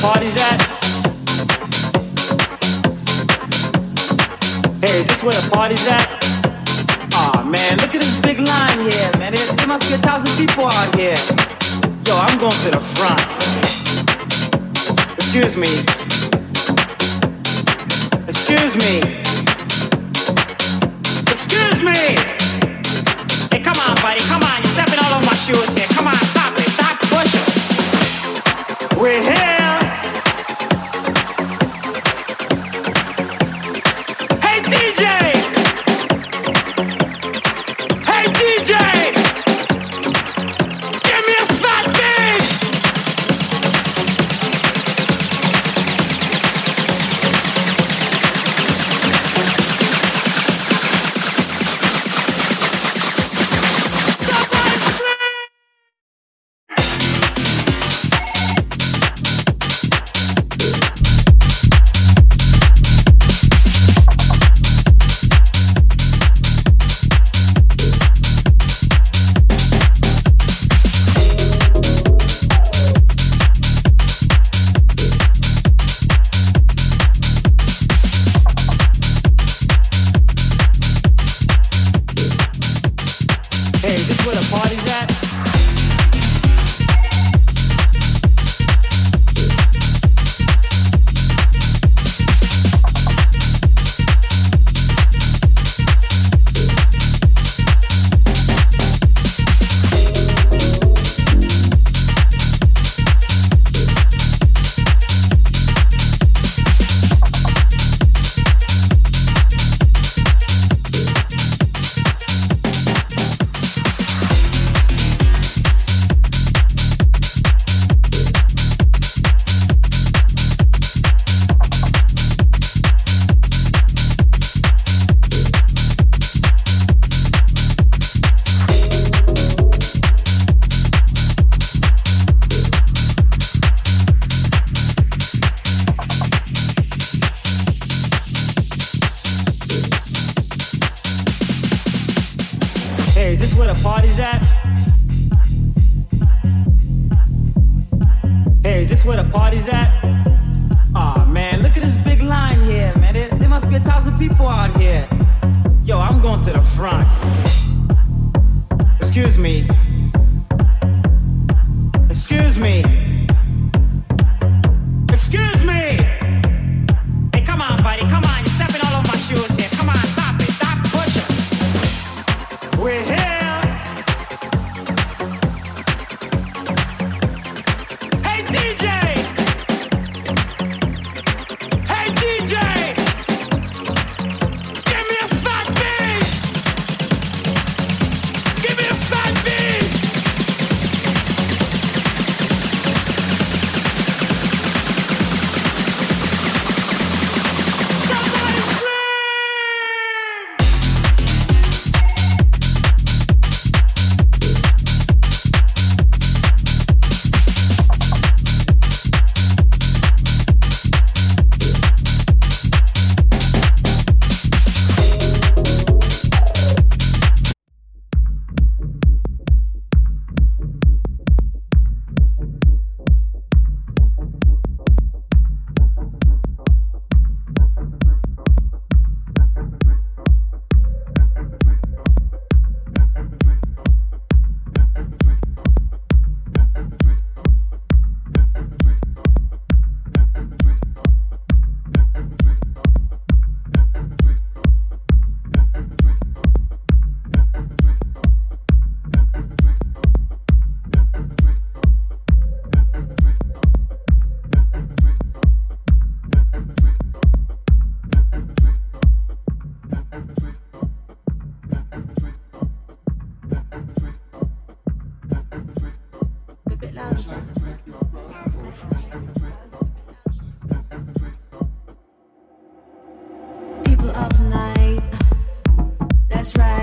party's at? Hey, is this where the party's at? Aw, oh, man, look at this big line here, man. There, there must be a thousand people out here. Yo, I'm going to the front. Excuse me. Excuse me. Excuse me. Hey, come on, buddy. Come on. You're stepping all over my shoes here. Come on, stop it. Stop pushing. We're here. that's right.